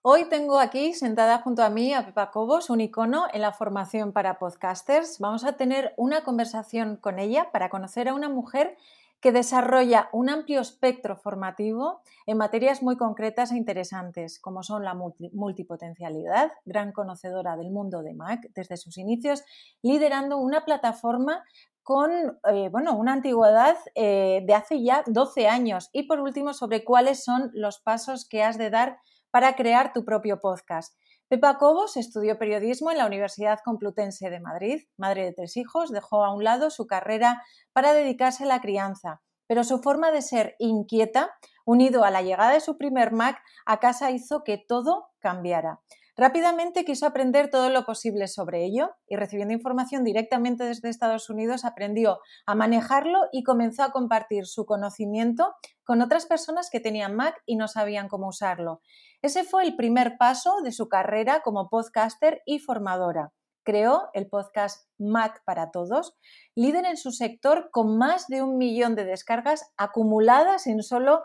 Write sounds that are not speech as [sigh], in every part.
Hoy tengo aquí sentada junto a mí a Pepa Cobos, un icono en la formación para podcasters. Vamos a tener una conversación con ella para conocer a una mujer que desarrolla un amplio espectro formativo en materias muy concretas e interesantes, como son la multipotencialidad, gran conocedora del mundo de Mac desde sus inicios, liderando una plataforma con eh, bueno, una antigüedad eh, de hace ya 12 años. Y por último, sobre cuáles son los pasos que has de dar para crear tu propio podcast. Pepa Cobos estudió periodismo en la Universidad Complutense de Madrid, madre de tres hijos, dejó a un lado su carrera para dedicarse a la crianza, pero su forma de ser inquieta, unido a la llegada de su primer Mac a casa, hizo que todo cambiara. Rápidamente quiso aprender todo lo posible sobre ello y recibiendo información directamente desde Estados Unidos aprendió a manejarlo y comenzó a compartir su conocimiento con otras personas que tenían Mac y no sabían cómo usarlo. Ese fue el primer paso de su carrera como podcaster y formadora. Creó el podcast Mac para Todos, líder en su sector con más de un millón de descargas acumuladas en solo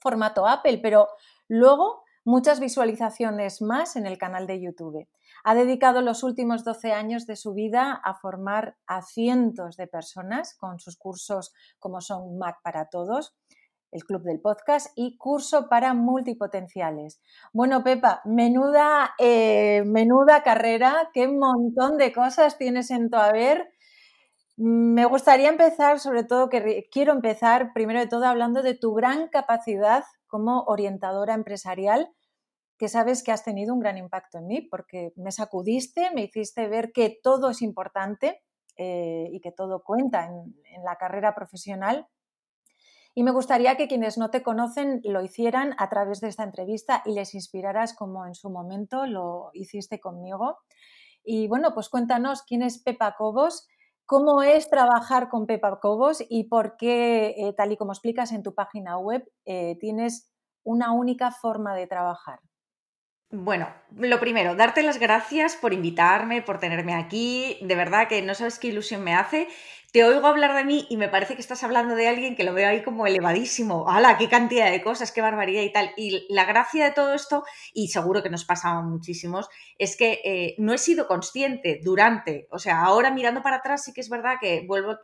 formato Apple, pero luego muchas visualizaciones más en el canal de YouTube. Ha dedicado los últimos 12 años de su vida a formar a cientos de personas con sus cursos como son Mac para Todos, el Club del Podcast y curso para multipotenciales. Bueno, Pepa, menuda, eh, menuda carrera, qué montón de cosas tienes en tu haber. Me gustaría empezar, sobre todo, que quiero empezar primero de todo hablando de tu gran capacidad como orientadora empresarial, que sabes que has tenido un gran impacto en mí, porque me sacudiste, me hiciste ver que todo es importante eh, y que todo cuenta en, la carrera profesional. Y me gustaría que quienes no te conocen lo hicieran a través de esta entrevista y les inspiraras como en su momento lo hiciste conmigo. Y bueno, pues cuéntanos quién es Pepa Cobos, cómo es trabajar con Pepa Cobos y por qué, eh, tal y como explicas en tu página web, eh, tienes una única forma de trabajar. Bueno, lo primero, darte las gracias por invitarme, por tenerme aquí. De verdad que no sabes qué ilusión me hace. Te oigo hablar de mí y me parece que estás hablando de alguien que lo veo ahí como elevadísimo. ¡Hala! ¡Qué cantidad de cosas! ¡Qué barbaridad y tal! Y la gracia de todo esto, y seguro que nos pasaba muchísimos, es que eh, no he sido consciente durante, o sea, ahora mirando para atrás sí que es verdad que vuelvo,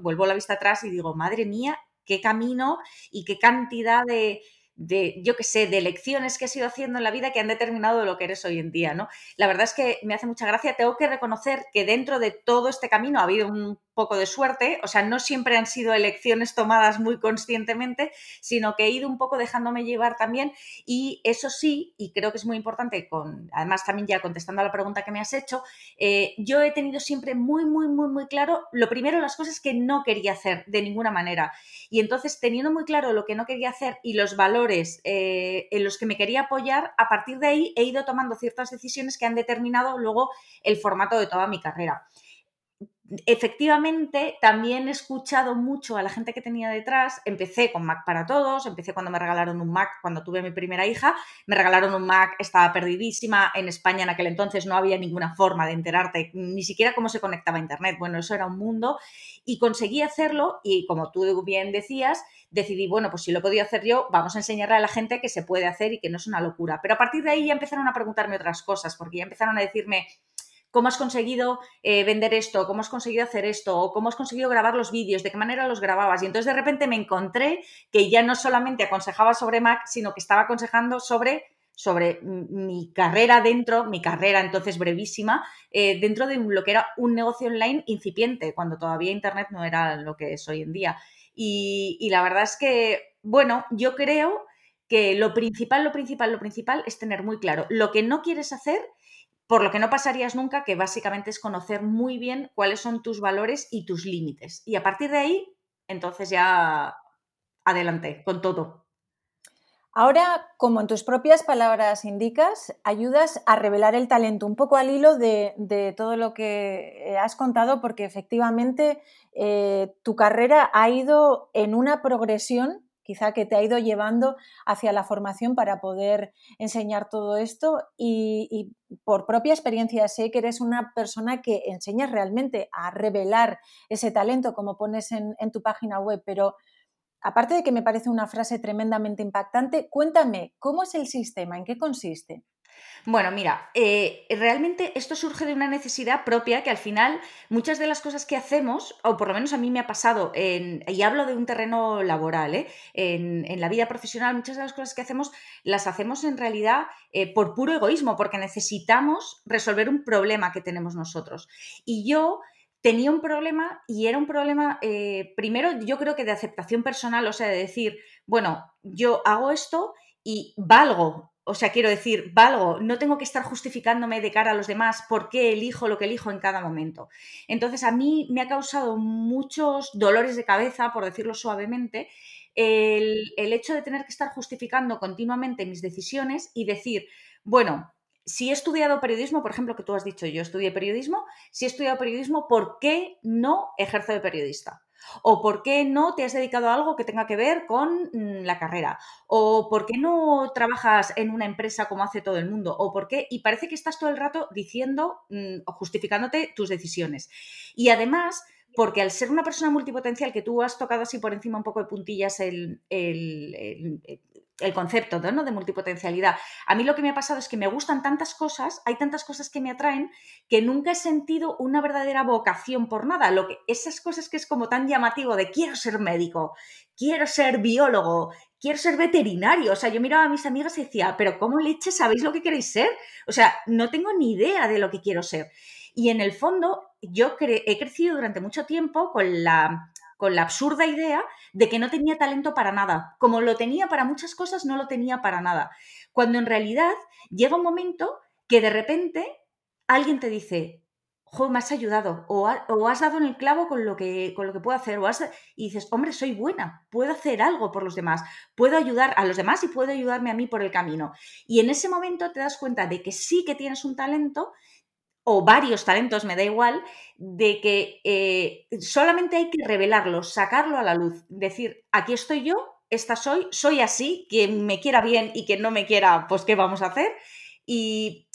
vuelvo la vista atrás y digo, madre mía, qué camino y qué cantidad de, de, yo qué sé, de lecciones que has ido haciendo en la vida que han determinado lo que eres hoy en día, ¿no? La verdad es que me hace mucha gracia. Tengo que reconocer que dentro de todo este camino ha habido un poco de suerte, o sea, no siempre han sido elecciones tomadas muy conscientemente, sino que he ido un poco dejándome llevar también y eso sí, y creo que es muy importante, con, además también ya contestando a la pregunta que me has hecho, eh, yo he tenido siempre muy, muy, muy, muy claro, lo primero, las cosas que no quería hacer de ninguna manera. Y entonces, teniendo muy claro lo que no quería hacer y los valores eh, en los que me quería apoyar, a partir de ahí he ido tomando ciertas decisiones que han determinado luego el formato de toda mi carrera efectivamente, también he escuchado mucho a la gente que tenía detrás. Empecé con Mac para todos, empecé cuando me regalaron un Mac, cuando tuve mi primera hija, me regalaron un Mac, estaba perdidísima. En España en aquel entonces no había ninguna forma de enterarte, ni siquiera cómo se conectaba a Internet. Bueno, eso era un mundo y conseguí hacerlo y como tú bien decías, decidí, bueno, pues si lo podía hacer yo, vamos a enseñarle a la gente que se puede hacer y que no es una locura. Pero a partir de ahí ya empezaron a preguntarme otras cosas, porque ya empezaron a decirme, cómo has conseguido eh, vender esto, cómo has conseguido hacer esto, o cómo has conseguido grabar los vídeos, de qué manera los grababas. Y entonces de repente me encontré que ya no solamente aconsejaba sobre Mac, sino que estaba aconsejando sobre sobre mi carrera dentro, mi carrera entonces brevísima, eh, dentro de lo que era un negocio online incipiente, cuando todavía Internet no era lo que es hoy en día. Y, y la verdad es que, bueno, yo creo que lo principal, lo principal, lo principal es tener muy claro lo que no quieres hacer por lo que no pasarías nunca, que básicamente es conocer muy bien cuáles son tus valores y tus límites. Y a partir de ahí, entonces ya adelante con todo. Ahora, como en tus propias palabras indicas, ayudas a revelar el talento, un poco al hilo de, todo lo que has contado, porque efectivamente eh, tu carrera ha ido en una progresión quizá que te ha ido llevando hacia la formación para poder enseñar todo esto y, por propia experiencia sé que eres una persona que enseñas realmente a revelar ese talento como pones en, tu página web, pero aparte de que me parece una frase tremendamente impactante, cuéntame, ¿cómo es el sistema? ¿En qué consiste? Bueno, mira, eh, realmente esto surge de una necesidad propia que al final muchas de las cosas que hacemos, o por lo menos a mí me ha pasado, y hablo de un terreno laboral, ¿eh? en, la vida profesional, muchas de las cosas que hacemos las hacemos en realidad eh, por puro egoísmo, porque necesitamos resolver un problema que tenemos nosotros. Y yo tenía un problema y era un problema, primero yo creo que de aceptación personal, o sea, de decir, bueno, yo hago esto y valgo o sea, quiero decir, valgo, no tengo que estar justificándome de cara a los demás por qué elijo lo que elijo en cada momento. Entonces, a mí me ha causado muchos dolores de cabeza, por decirlo suavemente, el, hecho de tener que estar justificando continuamente mis decisiones y decir, bueno, si he estudiado periodismo, por ejemplo, que tú has dicho, yo estudié periodismo, si he estudiado periodismo, ¿por qué no ejerzo de periodista? ¿O por qué no te has dedicado a algo que tenga que ver con mm, la carrera? ¿O por qué no trabajas en una empresa como hace todo el mundo? ¿O por qué? Y parece que estás todo el rato diciendo mm, o justificándote tus decisiones. Y además, porque al ser una persona multipotencial, que tú has tocado así por encima un poco de puntillas el, el concepto ¿no? de multipotencialidad. A mí lo que me ha pasado es que me gustan tantas cosas, hay tantas cosas que me atraen, que nunca he sentido una verdadera vocación por nada. Lo que, esas cosas que es como tan llamativo de quiero ser médico, quiero ser biólogo, quiero ser veterinario. O sea, yo miraba a mis amigas y decía, pero ¿cómo leche sabéis lo que queréis ser? O sea, no tengo ni idea de lo que quiero ser. Y en el fondo, yo he crecido durante mucho tiempo con la con la absurda idea de que no tenía talento para nada. Como lo tenía para muchas cosas, no lo tenía para nada. Cuando en realidad llega un momento que de repente alguien te dice, jo, me has ayudado, o, has dado en el clavo con lo que, con lo que puedo hacer, o y dices, hombre, soy buena, puedo hacer algo por los demás, puedo ayudar a los demás y puedo ayudarme a mí por el camino. Y en ese momento te das cuenta de que sí que tienes un talento o varios talentos, me da igual, de que eh, solamente hay que revelarlo, sacarlo a la luz, decir, aquí estoy yo, esta soy, soy así, quien me quiera bien y quien no me quiera, pues ¿qué vamos a hacer? Y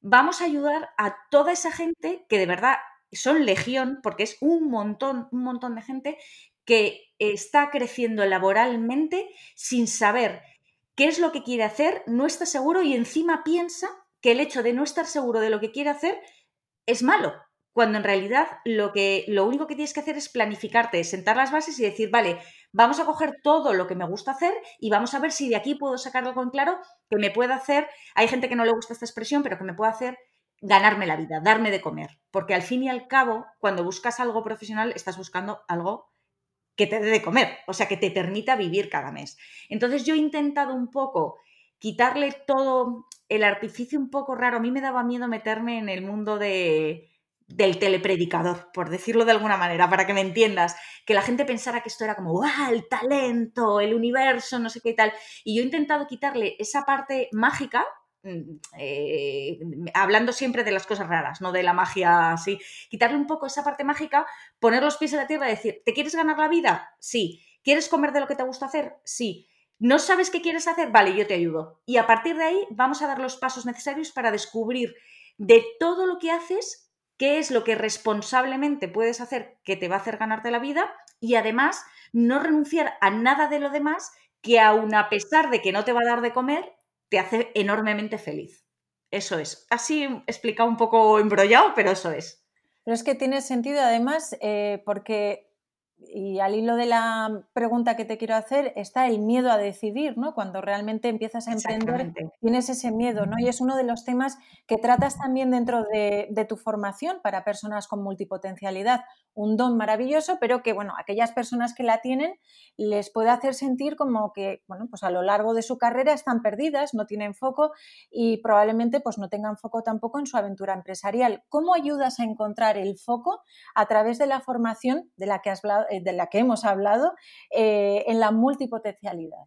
vamos a ayudar a toda esa gente que de verdad son legión, porque es un montón, un montón de gente que está creciendo laboralmente sin saber qué es lo que quiere hacer, no está seguro y encima piensa que el hecho de no estar seguro de lo que quiere hacer es malo, cuando en realidad lo, que, lo único que tienes que hacer es planificarte, sentar las bases y decir, vale, vamos a coger todo lo que me gusta hacer y vamos a ver si de aquí puedo sacar algo en claro que me pueda hacer, hay gente que no le gusta esta expresión, pero que me pueda hacer ganarme la vida, darme de comer, porque al fin y al cabo, cuando buscas algo profesional, estás buscando algo que te dé de comer, o sea, que te permita vivir cada mes. Entonces yo he intentado un poco quitarle todo el artificio un poco raro. A mí me daba miedo meterme en el mundo de, del telepredicador, por decirlo de alguna manera, para que me entiendas, que la gente pensara que esto era como, ¡ah, el talento, el universo, no sé qué tal! Y yo he intentado quitarle esa parte mágica, mm, eh, hablando siempre de las cosas raras, no de la magia así, quitarle un poco esa parte mágica, poner los pies en la tierra y decir, ¿te quieres ganar la vida? Sí. ¿Quieres comer de lo que te gusta hacer? Sí. ¿No sabes qué quieres hacer? Vale, yo te ayudo. Y a partir de ahí vamos a dar los pasos necesarios para descubrir de todo lo que haces qué es lo que responsablemente puedes hacer que te va a hacer ganarte la vida y además no renunciar a nada de lo demás que aun a pesar de que no te va a dar de comer, te hace enormemente feliz. Eso es. Así explicado un poco embrollado, pero eso es. Pero es que tiene sentido además eh, porque y al hilo de la pregunta que te quiero hacer está el miedo a decidir, ¿no? Cuando realmente empiezas a emprender, tienes ese miedo, ¿no? Y es uno de los temas que tratas también dentro de, de, tu formación para personas con multipotencialidad. Un don maravilloso, pero que, bueno, aquellas personas que la tienen les puede hacer sentir como que, bueno, pues a lo largo de su carrera están perdidas, no tienen foco y probablemente pues no tengan foco tampoco en su aventura empresarial. ¿Cómo ayudas a encontrar el foco a través de la formación de la que has hablado? Eh, de la que hemos hablado eh, en la multipotencialidad.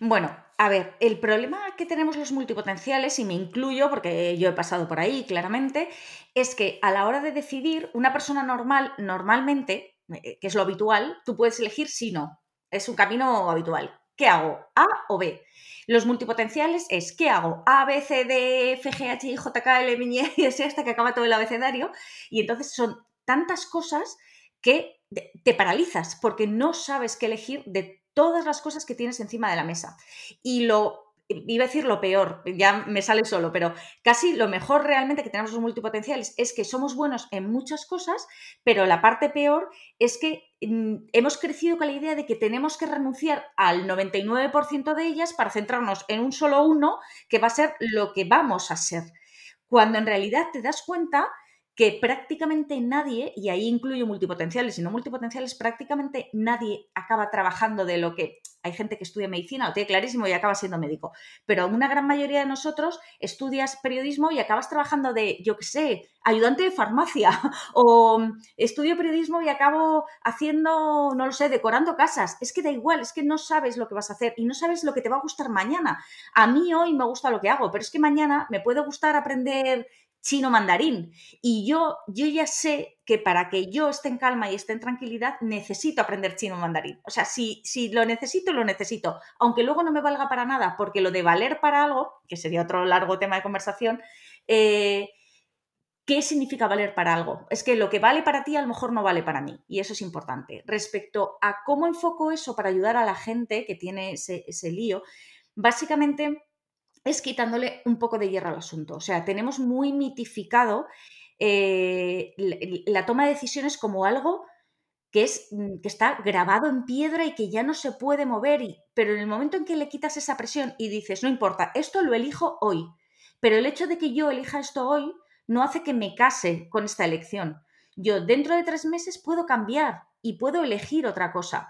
Bueno, a ver, el problema que tenemos los multipotenciales, y me incluyo porque yo he pasado por ahí claramente, es que a la hora de decidir, una persona normal, normalmente, eh, que es lo habitual, tú puedes elegir si no. Es un camino habitual. ¿Qué hago? ¿A o B? Los multipotenciales es ¿qué hago? A, B, C, D, F, G, H, I, J, K, L, M, [laughs] y S hasta que acaba todo el abecedario. Y entonces son tantas cosas que te paralizas porque no sabes qué elegir de todas las cosas que tienes encima de la mesa. Y lo iba a decir lo peor, ya me sale solo, pero casi lo mejor realmente que tenemos los multipotenciales es que somos buenos en muchas cosas, pero la parte peor es que mm, hemos crecido con la idea de que tenemos que renunciar al 99% de ellas para centrarnos en un solo uno que va a ser lo que vamos a ser. Cuando en realidad te das cuenta que prácticamente nadie, y ahí incluyo multipotenciales y no multipotenciales, prácticamente nadie acaba trabajando de lo que hay gente que estudia medicina, lo tiene clarísimo y acaba siendo médico, pero una gran mayoría de nosotros estudias periodismo y acabas trabajando de, yo qué sé, ayudante de farmacia [laughs] o estudio periodismo y acabo haciendo, no lo sé, decorando casas. Es que da igual, es que no sabes lo que vas a hacer y no sabes lo que te va a gustar mañana. A mí hoy me gusta lo que hago, pero es que mañana me puede gustar aprender chino mandarín. Y yo, yo ya sé que para que yo esté en calma y esté en tranquilidad, necesito aprender chino mandarín. O sea, si, si lo necesito, lo necesito. Aunque luego no me valga para nada, porque lo de valer para algo, que sería otro largo tema de conversación, eh, ¿qué significa valer para algo? Es que lo que vale para ti a lo mejor no vale para mí. Y eso es importante. Respecto a cómo enfoco eso para ayudar a la gente que tiene ese, ese lío, básicamente es quitándole un poco de hierro al asunto. O sea, tenemos muy mitificado eh, la, toma de decisiones como algo que, es, mm, que está grabado en piedra y que ya no se puede mover, y, pero en el momento en que le quitas esa presión y dices, no importa, esto lo elijo hoy, pero el hecho de que yo elija esto hoy no hace que me case con esta elección. Yo dentro de tres meses puedo cambiar y puedo elegir otra cosa.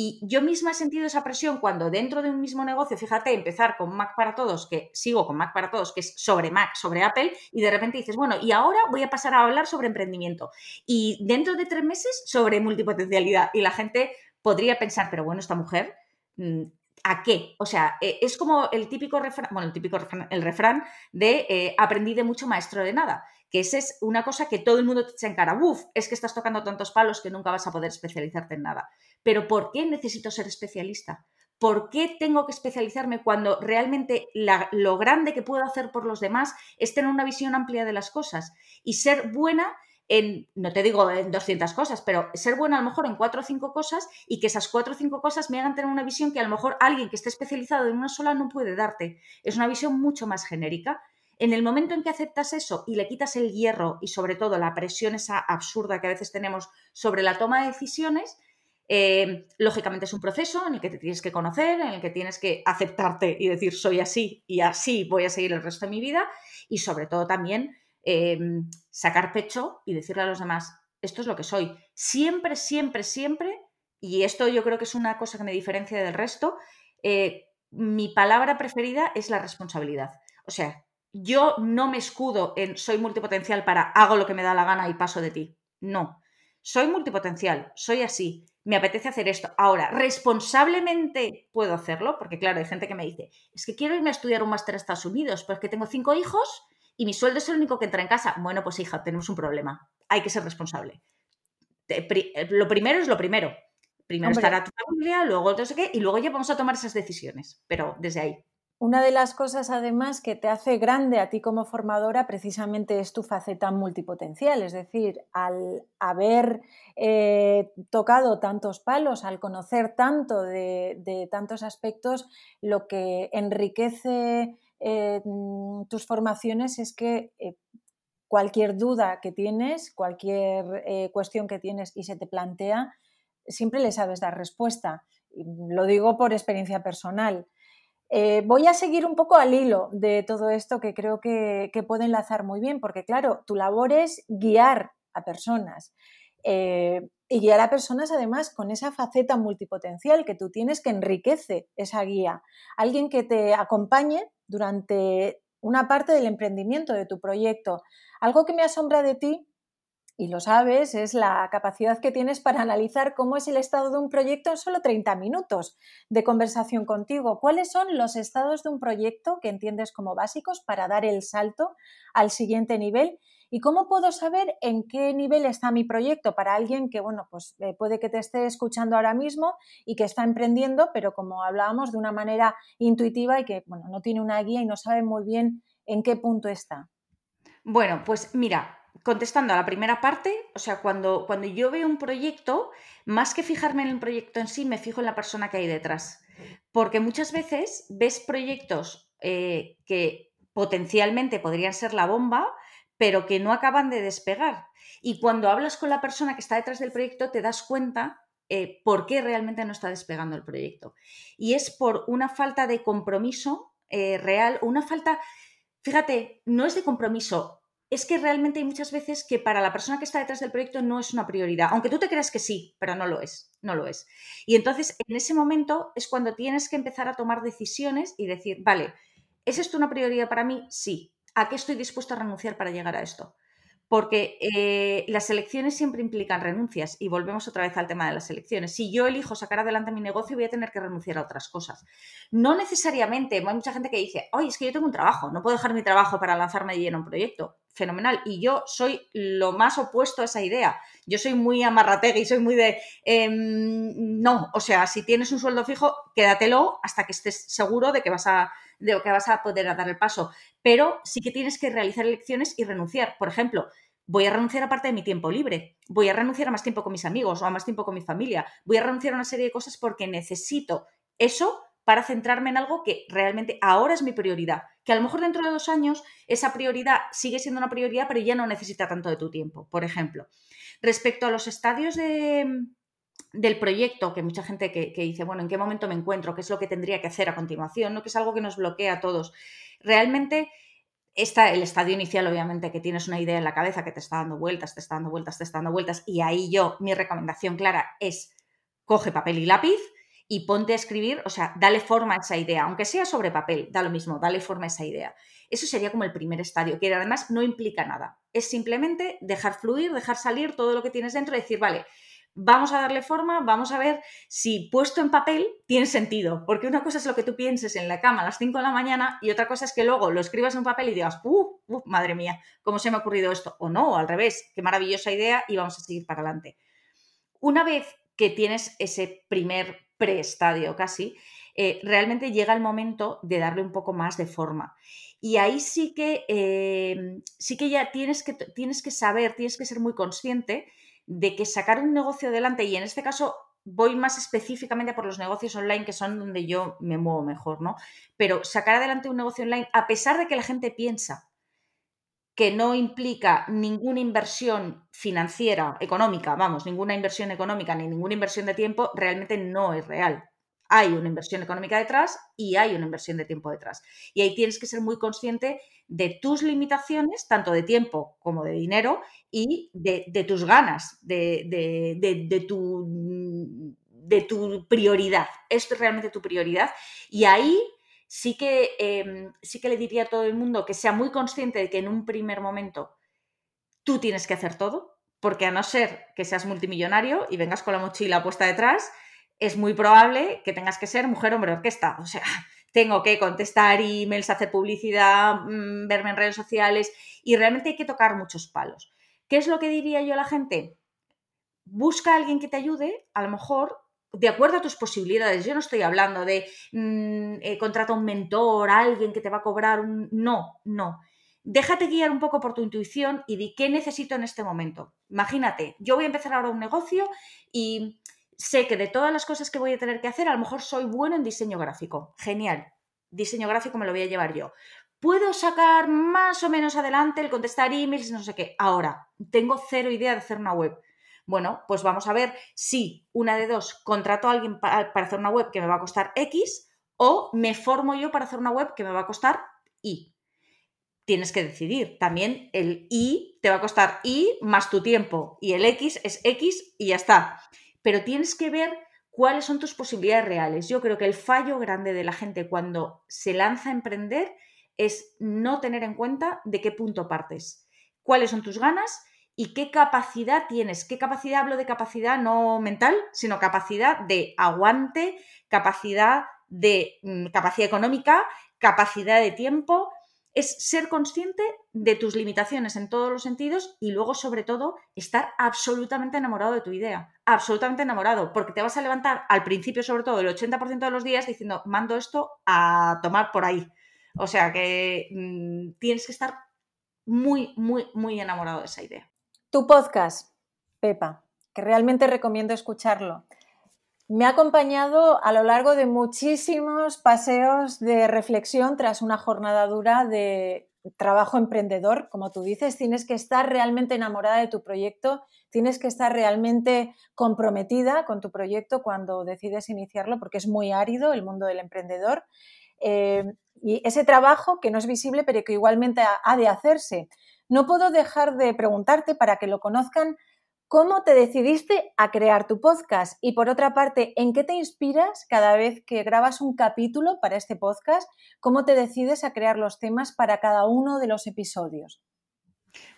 Y yo misma he sentido esa presión cuando dentro de un mismo negocio, fíjate, empezar con Mac para todos, que sigo con Mac para todos, que es sobre Mac, sobre Apple, y de repente dices, bueno, y ahora voy a pasar a hablar sobre emprendimiento. Y dentro de tres meses sobre multipotencialidad. Y la gente podría pensar, pero bueno, esta mujer mm, ¿A qué? O sea, eh, es como el típico refrán, bueno, el típico refrán, el refrán de eh, aprendí de mucho maestro de nada, que esa es una cosa que todo el mundo te echa en cara, ¡Uf! es que estás tocando tantos palos que nunca vas a poder especializarte en nada. Pero ¿por qué necesito ser especialista? ¿Por qué tengo que especializarme cuando realmente lo grande que puedo hacer por los demás es tener una visión amplia de las cosas y ser buena en, no te digo en 200 cosas, pero ser buena a lo mejor en cuatro o cinco cosas y que esas cuatro o cinco cosas me hagan tener una visión que a lo mejor alguien que esté especializado en una sola no puede darte. Es una visión mucho más genérica. En el momento en que aceptas eso y le quitas el hierro y sobre todo la presión esa absurda que a veces tenemos sobre la toma de decisiones, eh, lógicamente es un proceso en el que te tienes que conocer, en el que tienes que aceptarte y decir soy así y así voy a seguir el resto de mi vida y sobre todo también Em, sacar pecho y decirle a los demás, esto es lo que soy. Siempre, siempre, siempre, y esto yo creo que es una cosa que me diferencia del resto, eh, mi palabra preferida es la responsabilidad. O sea, yo no me escudo en soy multipotencial para hago lo que me da la gana y paso de ti. No. Soy multipotencial, soy así, me apetece hacer esto. Ahora, responsablemente puedo hacerlo, porque claro, hay gente que me dice, es que quiero irme a estudiar un máster a Estados Unidos, porque tengo cinco hijos y mi sueldo es el único que entra en casa. Bueno, pues hija, tenemos un problema. Hay que ser responsable. Eh, lo primero es lo primero. Primero estará tu familia, luego no sé qué, y luego ya vamos a tomar esas decisiones. Pero desde ahí. Una de las cosas además que te hace grande a ti como formadora precisamente es tu faceta multipotencial, es decir, al haber eh, tocado tantos palos, al conocer tanto de tantos aspectos, lo que enriquece eh, mm, tus formaciones es que eh, cualquier duda que tienes, cualquier cuestión que tienes y se te plantea, siempre le sabes dar respuesta. Lo digo por experiencia personal. Voy a seguir un poco al hilo de todo esto que creo que, puede enlazar muy bien, porque claro, tu labor es guiar a personas. y guiar a personas además con esa faceta multipotencial que tú tienes que enriquece esa guía. Alguien que te acompañe durante una parte del emprendimiento de tu proyecto. Algo que me asombra de ti, y lo sabes, es la capacidad que tienes para analizar cómo es el estado de un proyecto en solo 30 minutos de conversación contigo. ¿Cuáles son los estados de un proyecto que entiendes como básicos para dar el salto al siguiente nivel? ¿Y cómo puedo saber en qué nivel está mi proyecto para alguien que, bueno, pues eh, puede que te esté escuchando ahora mismo y que está emprendiendo, pero como hablábamos, de una manera intuitiva y que, bueno, no tiene una guía y no sabe muy bien en qué punto está? Bueno, pues mira, contestando a la primera parte, o sea, cuando, cuando yo veo un proyecto, más que fijarme en el proyecto en sí, me fijo en la persona que hay detrás. Porque muchas veces ves proyectos eh, que potencialmente podrían ser la bomba, pero que no acaban de despegar. Y cuando hablas con la persona que está detrás del proyecto, te das cuenta eh, por qué realmente no está despegando el proyecto. Y es por una falta de compromiso eh, real, una falta, fíjate, no es de compromiso, es que realmente hay muchas veces que para la persona que está detrás del proyecto no es una prioridad, aunque tú te creas que sí, pero no lo es, no lo es. Y entonces en ese momento es cuando tienes que empezar a tomar decisiones y decir, vale, ¿es esto una prioridad para mí? Sí. ¿A qué estoy dispuesto a renunciar para llegar a esto? porque eh, las elecciones siempre implican renuncias y volvemos otra vez al tema de las elecciones. Si yo elijo sacar adelante mi negocio, voy a tener que renunciar a otras cosas. No necesariamente, hay mucha gente que dice, oye, es que yo tengo un trabajo, no puedo dejar mi trabajo para lanzarme de lleno a un proyecto. Fenomenal. Y yo soy lo más opuesto a esa idea. Yo soy muy y soy muy de, em, no, o sea, si tienes un sueldo fijo, quédatelo hasta que estés seguro de que vas a de que vas a poder dar el paso. Pero sí que tienes que realizar elecciones y renunciar. Por ejemplo, voy a renunciar a parte de mi tiempo libre, voy a renunciar a más tiempo con mis amigos o a más tiempo con mi familia, voy a renunciar a una serie de cosas porque necesito eso para centrarme en algo que realmente ahora es mi prioridad. Que a lo mejor dentro de dos años esa prioridad sigue siendo una prioridad, pero ya no necesita tanto de tu tiempo, por ejemplo. Respecto a los estadios de, del proyecto, que mucha gente que, dice, bueno, ¿en qué momento me encuentro? ¿Qué es lo que tendría que hacer a continuación? ¿no? Que es algo que nos bloquea a todos. Realmente está el estadio inicial, obviamente, que tienes una idea en la cabeza que te está dando vueltas, te está dando vueltas, te está dando vueltas, y ahí yo, mi recomendación clara es, coge papel y lápiz y ponte a escribir, o sea, dale forma a esa idea, aunque sea sobre papel, da lo mismo, dale forma a esa idea. Eso sería como el primer estadio, que además no implica nada. Es simplemente dejar fluir, dejar salir todo lo que tienes dentro y decir, vale, vamos a darle forma, vamos a ver si puesto en papel tiene sentido. Porque una cosa es lo que tú pienses en la cama a las 5 de la mañana y otra cosa es que luego lo escribas en un papel y digas, ¡uh! madre mía! ¿Cómo se me ha ocurrido esto? O no, al revés, qué maravillosa idea y vamos a seguir para adelante. Una vez que tienes ese primer preestadio casi, eh, realmente llega el momento de darle un poco más de forma. Y ahí sí que, eh, sí que ya tienes que, tienes que saber, tienes que ser muy consciente de que sacar un negocio adelante, y en este caso voy más específicamente por los negocios online, que son donde yo me muevo mejor, ¿no? Pero sacar adelante un negocio online, a pesar de que la gente piensa que no implica ninguna inversión financiera, económica, vamos, ninguna inversión económica ni ninguna inversión de tiempo, realmente no es real hay una inversión económica detrás y hay una inversión de tiempo detrás. Y ahí tienes que ser muy consciente de tus limitaciones, tanto de tiempo como de dinero, y de, tus ganas, de, tu, de tu prioridad. Esto es realmente tu prioridad. Y ahí sí que, em, sí que le diría a todo el mundo que sea muy consciente de que en un primer momento tú tienes que hacer todo, porque a no ser que seas multimillonario y vengas con la mochila puesta detrás, es muy probable que tengas que ser mujer, hombre, orquesta. O sea, [laughs] tengo que contestar emails, hacer publicidad, mm, verme en redes sociales y realmente hay que tocar muchos palos. ¿Qué es lo que diría yo a la gente? Busca a alguien que te ayude, a lo mejor de acuerdo a tus posibilidades. Yo no estoy hablando de mm, eh, contrata un mentor, alguien que te va a cobrar un... No, no. Déjate guiar un poco por tu intuición y di qué necesito en este momento. Imagínate, yo voy a empezar ahora un negocio y sé que de todas las cosas que voy a tener que hacer, a lo mejor soy bueno en diseño gráfico. Genial. Diseño gráfico me lo voy a llevar yo. Puedo sacar más o menos adelante el contestar emails, no sé qué. Ahora, tengo cero idea de hacer una web. Bueno, pues vamos a ver si una de dos contrato a alguien para, hacer una web que me va a costar X o me formo yo para hacer una web que me va a costar Y. Tienes que decidir. También el Y te va a costar Y más tu tiempo y el X es X y ya está pero tienes que ver cuáles son tus posibilidades reales. Yo creo que el fallo grande de la gente cuando se lanza a emprender es no tener en cuenta de qué punto partes, cuáles son tus ganas y qué capacidad tienes. ¿Qué capacidad hablo de capacidad no mental, sino capacidad de aguante, capacidad de mm, capacidad económica, capacidad de tiempo, es ser consciente de tus limitaciones en todos los sentidos y luego, sobre todo, estar absolutamente enamorado de tu idea. Absolutamente enamorado, porque te vas a levantar al principio, sobre todo, el 80% de los días diciendo, mando esto a tomar por ahí. O sea que mm, tienes que estar muy, muy, muy enamorado de esa idea. Tu podcast, Pepa, que realmente recomiendo escucharlo. Me ha acompañado a lo largo de muchísimos paseos de reflexión tras una jornada dura de trabajo emprendedor. Como tú dices, tienes que estar realmente enamorada de tu proyecto, tienes que estar realmente comprometida con tu proyecto cuando decides iniciarlo, porque es muy árido el mundo del emprendedor. Eh, y ese trabajo que no es visible, pero que igualmente ha de hacerse. No puedo dejar de preguntarte para que lo conozcan ¿Cómo te decidiste a crear tu podcast? Y por otra parte, ¿en qué te inspiras cada vez que grabas un capítulo para este podcast? ¿Cómo te decides a crear los temas para cada uno de los episodios?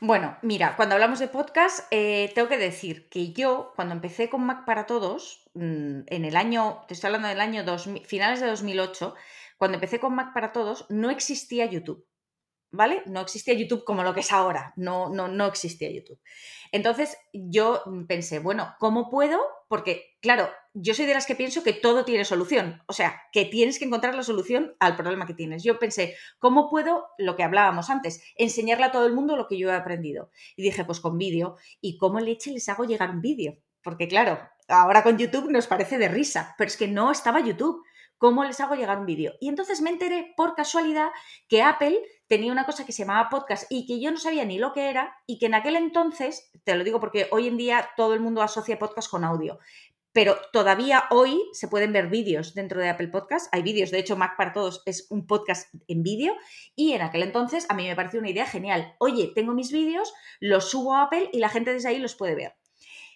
Bueno, mira, cuando hablamos de podcast, eh, tengo que decir que yo, cuando empecé con Mac para Todos, mm, en el año, te estoy hablando del año finales de 2008, cuando empecé con Mac para Todos, no existía YouTube. ¿Vale? No existía YouTube como lo que es ahora, no, no, no existía YouTube. Entonces yo pensé, bueno, ¿cómo puedo? Porque, claro, yo soy de las que pienso que todo tiene solución, o sea, que tienes que encontrar la solución al problema que tienes. Yo pensé, ¿cómo puedo, lo que hablábamos antes, enseñarle a todo el mundo lo que yo he aprendido? Y dije, pues con vídeo, ¿y cómo leche les hago llegar un vídeo? Porque, claro, ahora con YouTube nos parece de risa, pero es que no estaba YouTube. ¿Cómo les hago llegar un vídeo? Y entonces me enteré por casualidad que Apple tenía una cosa que se llamaba podcast y que yo no sabía ni lo que era y que en aquel entonces, te lo digo porque hoy en día todo el mundo asocia podcast con audio, pero todavía hoy se pueden ver vídeos dentro de Apple Podcast. Hay vídeos, de hecho, Mac para Todos es un podcast en vídeo. Y en aquel entonces a mí me pareció una idea genial. Oye, tengo mis vídeos, los subo a Apple y la gente desde ahí los puede ver.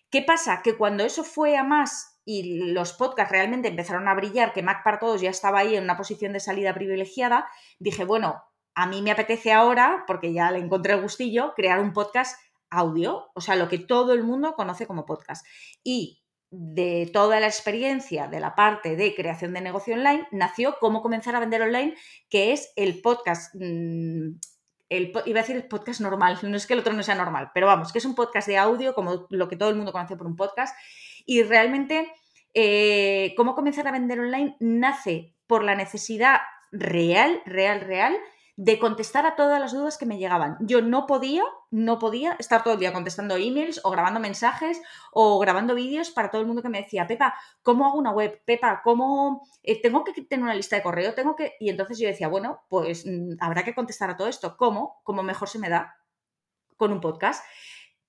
¿Qué pasa? Que cuando eso fue a más y los podcasts realmente empezaron a brillar, que Mac para todos ya estaba ahí en una posición de salida privilegiada, dije, bueno, a mí me apetece ahora, porque ya le encontré el gustillo, crear un podcast audio, o sea, lo que todo el mundo conoce como podcast. Y de toda la experiencia de la parte de creación de negocio online, nació cómo comenzar a vender online, que es el podcast. Mm, el, iba a decir el podcast normal, [laughs] no es que el otro no sea normal, pero vamos, que es un podcast de audio, como lo que todo el mundo conoce por un podcast, y realmente, eh, cómo comenzar a vender online nace por la necesidad real, real, real de contestar a todas las dudas que me llegaban. Yo no podía, no podía estar todo el día contestando emails o grabando mensajes o grabando vídeos para todo el mundo que me decía, Pepa, ¿cómo hago una web? Pepa, ¿cómo eh, tengo que tener una lista de correo? Tengo que... Y entonces yo decía, bueno, pues mm, habrá que contestar a todo esto. ¿Cómo? ¿Cómo mejor se me da? Con un podcast.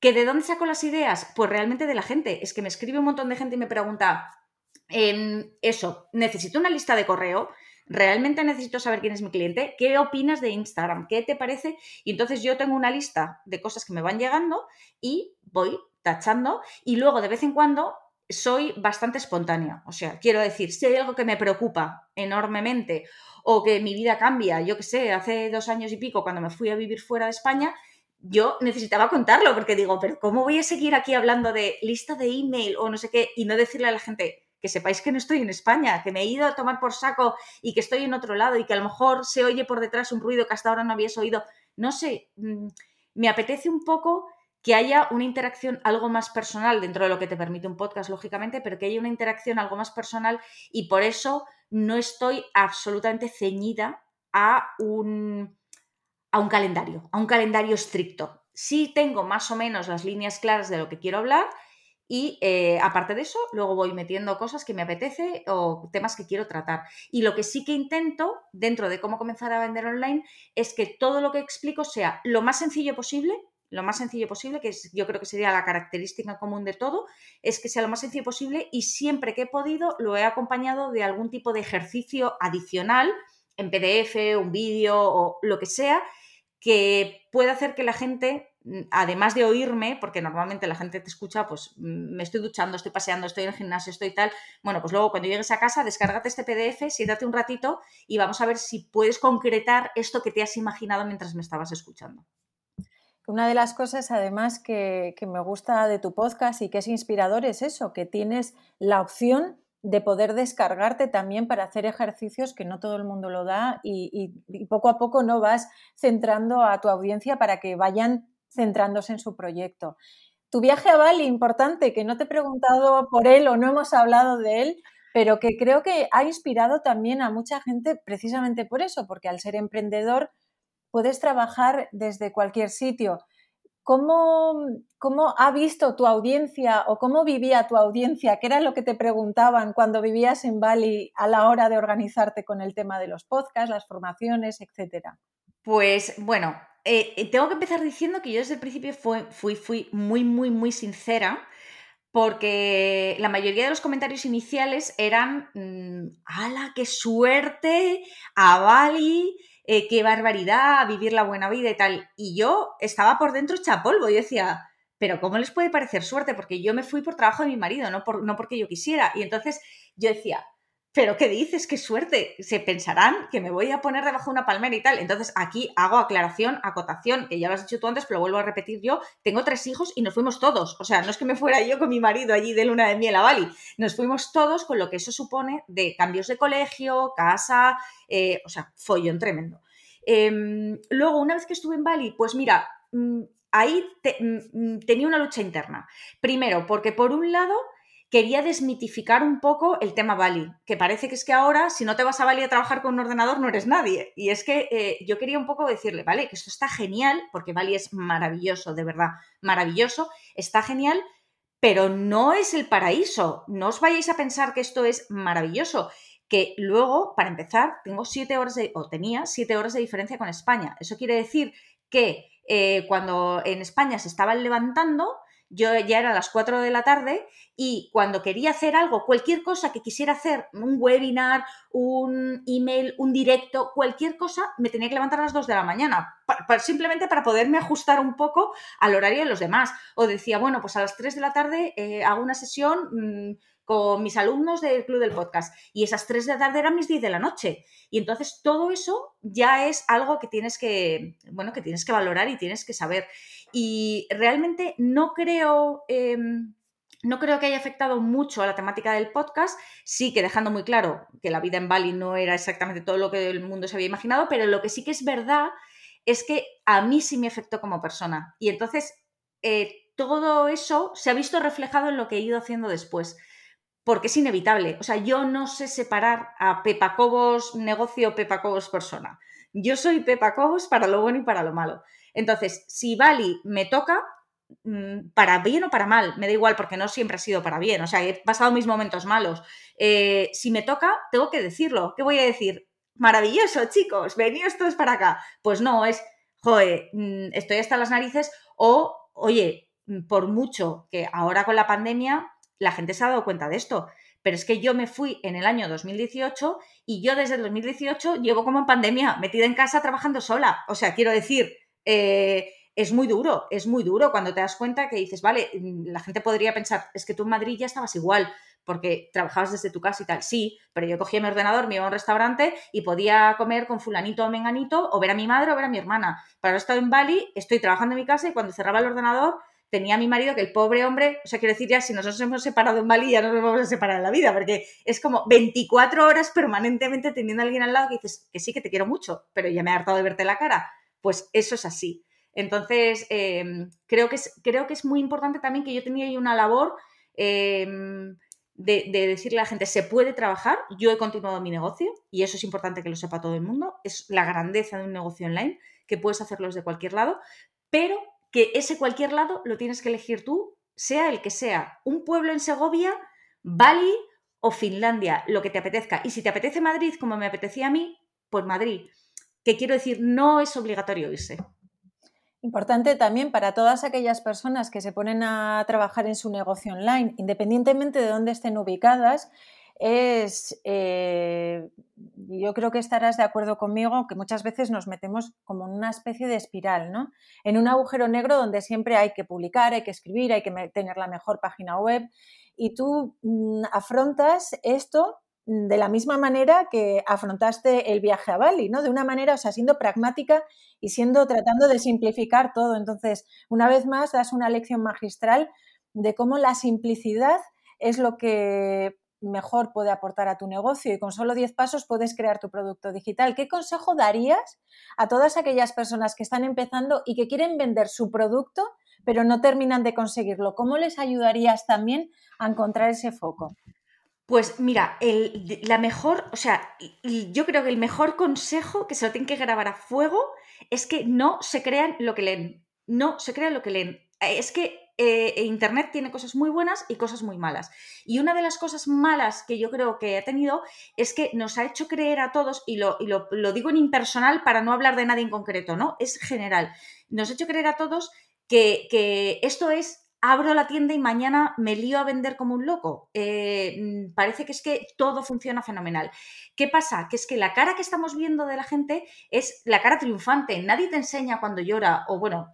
¿Que de dónde saco las ideas? Pues realmente de la gente. Es que me escribe un montón de gente y me pregunta, em, eso, necesito una lista de correo, realmente necesito saber quién es mi cliente, ¿qué opinas de Instagram? ¿Qué te parece? Y entonces yo tengo una lista de cosas que me van llegando y voy tachando y luego de vez en cuando soy bastante espontánea. O sea, quiero decir, si hay algo que me preocupa enormemente o que mi vida cambia, yo qué sé, hace dos años y pico cuando me fui a vivir fuera de España, yo necesitaba contarlo porque digo, pero ¿cómo voy a seguir aquí hablando de lista de email o no sé qué y no decirle a la gente que sepáis que no estoy en España, que me he ido a tomar por saco y que estoy en otro lado y que a lo mejor se oye por detrás un ruido que hasta ahora no habías oído? No sé, mm, me apetece un poco que haya una interacción algo más personal dentro de lo que te permite un podcast, lógicamente, pero que haya una interacción algo más personal y por eso no estoy absolutamente ceñida a un a un calendario, a un calendario estricto. Sí tengo más o menos las líneas claras de lo que quiero hablar y eh, aparte de eso, luego voy metiendo cosas que me apetece o temas que quiero tratar. Y lo que sí que intento dentro de cómo comenzar a vender online es que todo lo que explico sea lo más sencillo posible, lo más sencillo posible, que yo creo que sería la característica común de todo, es que sea lo más sencillo posible y siempre que he podido lo he acompañado de algún tipo de ejercicio adicional en PDF, un vídeo o lo que sea, que puede hacer que la gente, mm, además de oírme, porque normalmente la gente te escucha, pues mm, me estoy duchando, estoy paseando, estoy en el gimnasio, estoy tal, bueno, pues luego cuando llegues a casa, descárgate este PDF, siéntate un ratito y vamos a ver si puedes concretar esto que te has imaginado mientras me estabas escuchando. Una de las cosas, además, que, que, me gusta de tu podcast y que es inspirador es eso, que tienes la opción de poder descargarte también para hacer ejercicios que no todo el mundo lo da y, poco a poco no vas centrando a tu audiencia para que vayan centrándose en su proyecto. Tu viaje a Bali, importante, que no te he preguntado por él o no hemos hablado de él, pero que creo que ha inspirado también a mucha gente precisamente por eso, porque al ser emprendedor puedes trabajar desde cualquier sitio. ¿Cómo, ¿Cómo, ha visto tu audiencia o cómo vivía tu audiencia? ¿Qué era lo que te preguntaban cuando vivías en Bali a la hora de organizarte con el tema de los podcasts, las formaciones, etcétera? Pues bueno, eh, eh, tengo que empezar diciendo que yo desde el principio fui, fui muy, muy, muy sincera porque la mayoría de los comentarios iniciales eran, mm, ¡hala, qué suerte! A Bali, eh, qué barbaridad, vivir la buena vida y tal. Y yo estaba por dentro hecha polvo y decía, pero ¿cómo les puede parecer suerte? Porque yo me fui por trabajo de mi marido, no, por, no porque yo quisiera. Y entonces yo decía, pero ¿qué dices? ¡Qué suerte! Se pensarán que me voy a poner debajo de una palmera y tal. Entonces aquí hago aclaración, acotación, que ya lo has dicho tú antes, pero vuelvo a repetir yo. Tengo tres hijos y nos fuimos todos. O sea, no es que me fuera yo con mi marido allí de luna de miel a Bali. Nos fuimos todos con lo que eso supone de cambios de colegio, casa, eh, o sea, follón tremendo. Em, luego, una vez que estuve en Bali, pues mira, mm, ahí mm, mm, tenía una lucha interna. Primero, porque por un lado quería desmitificar un poco el tema Bali, que parece que es que ahora, si no te vas a Bali a trabajar con un ordenador, no eres nadie. Y es que eh, yo quería un poco decirle, vale, que esto está genial, porque Bali es maravilloso, de verdad, maravilloso, está genial, pero no es el paraíso. No os vayáis a pensar que esto es maravilloso. Que luego, para empezar, tengo siete horas de, o tenía siete horas de diferencia con España. Eso quiere decir que eh, cuando en España se estaban levantando, yo ya era a las 4 de la tarde y cuando quería hacer algo, cualquier cosa que quisiera hacer, un webinar, un email, un directo, cualquier cosa, me tenía que levantar a las 2 de la mañana, simplemente para poderme ajustar un poco al horario de los demás. O decía, bueno, pues a las 3 de la tarde eh, hago una sesión... Mm, con mis alumnos del club del podcast y esas 3 de la tarde eran mis 10 de la noche. Y entonces todo eso ya es algo que tienes que, bueno, que tienes que valorar y tienes que saber. Y realmente no creo... Em, no creo que haya afectado mucho a la temática del podcast, sí que dejando muy claro que la vida en Bali no era exactamente todo lo que el mundo se había imaginado, pero lo que sí que es verdad es que a mí sí me afectó como persona. Y entonces eh, todo eso se ha visto reflejado en lo que he ido haciendo después porque es inevitable. O sea, yo no sé separar a Pepa Cobos negocio, Pepa Cobos persona. Yo soy Pepa Cobos para lo bueno y para lo malo. Entonces, si Bali me toca, mm, para bien o para mal, me da igual porque no siempre ha sido para bien, o sea, he pasado mis momentos malos. Eh, si me toca, tengo que decirlo. ¿Qué voy a decir? Maravilloso, chicos, veníos todos para acá. Pues no, es, joder, mm, estoy hasta las narices o, oye, mm, por mucho que ahora con la pandemia la gente se ha dado cuenta de esto. Pero es que yo me fui en el año 2018 y yo desde el 2018 llevo como en pandemia, metida en casa trabajando sola. O sea, quiero decir, eh, es muy duro, es muy duro cuando te das cuenta que dices, vale, mm, la gente podría pensar, es que tú en Madrid ya estabas igual, porque trabajabas desde tu casa y tal. Sí, pero yo cogía mi ordenador, me iba a un restaurante y podía comer con fulanito o menganito, o ver a mi madre o ver a mi hermana. Pero ahora estoy en Bali, estoy trabajando en mi casa y cuando cerraba el ordenador tenía mi marido que el pobre hombre, o sea, quiero decir, ya si nosotros hemos separado en Bali, ya nos vamos a separar en la vida, porque es como 24 horas permanentemente teniendo a alguien al lado que dices que sí, que te quiero mucho, pero ya me he hartado de verte la cara. Pues eso es así. Entonces, em, creo, que es, creo que es muy importante también que yo tenía ahí una labor em, de, de, decirle a la gente, se puede trabajar, yo he continuado mi negocio y eso es importante que lo sepa todo el mundo, es la grandeza de un negocio online, que puedes hacerlo desde cualquier lado, pero que ese cualquier lado lo tienes que elegir tú, sea el que sea, un pueblo en Segovia, Bali o Finlandia, lo que te apetezca. Y si te apetece Madrid, como me apetecía a mí, pues Madrid. Que quiero decir, no es obligatorio irse. Importante también para todas aquellas personas que se ponen a trabajar en su negocio online, independientemente de dónde estén ubicadas, es, eh, yo creo que estarás de acuerdo conmigo, que muchas veces nos metemos como en una especie de espiral, ¿no? En un agujero negro donde siempre hay que publicar, hay que escribir, hay que tener la mejor página web y tú mm, afrontas esto de la misma manera que afrontaste el viaje a Bali, ¿no? De una manera, o sea, siendo pragmática y siendo tratando de simplificar todo. Entonces, una vez más, das una lección magistral de cómo la simplicidad es lo que mejor puede aportar a tu negocio y con solo 10 pasos puedes crear tu producto digital. ¿Qué consejo darías a todas aquellas personas que están empezando y que quieren vender su producto pero no terminan de conseguirlo? ¿Cómo les ayudarías también a encontrar ese foco? Pues mira, el, la mejor, o sea, yo creo que el mejor consejo que se lo tienen que grabar a fuego es que no se crean lo que leen. No se crean lo que leen. Es que eh, Internet tiene cosas muy buenas y cosas muy malas. Y una de las cosas malas que yo creo que ha tenido es que nos ha hecho creer a todos, y lo, digo en impersonal para no hablar de nadie en concreto, ¿no? Es general. Nos ha hecho creer a todos que, esto es abro la tienda y mañana me lío a vender como un loco. Eh, mm, parece que es que todo funciona fenomenal. ¿Qué pasa? Que es que la cara que estamos viendo de la gente es la cara triunfante. Nadie te enseña cuando llora, o bueno,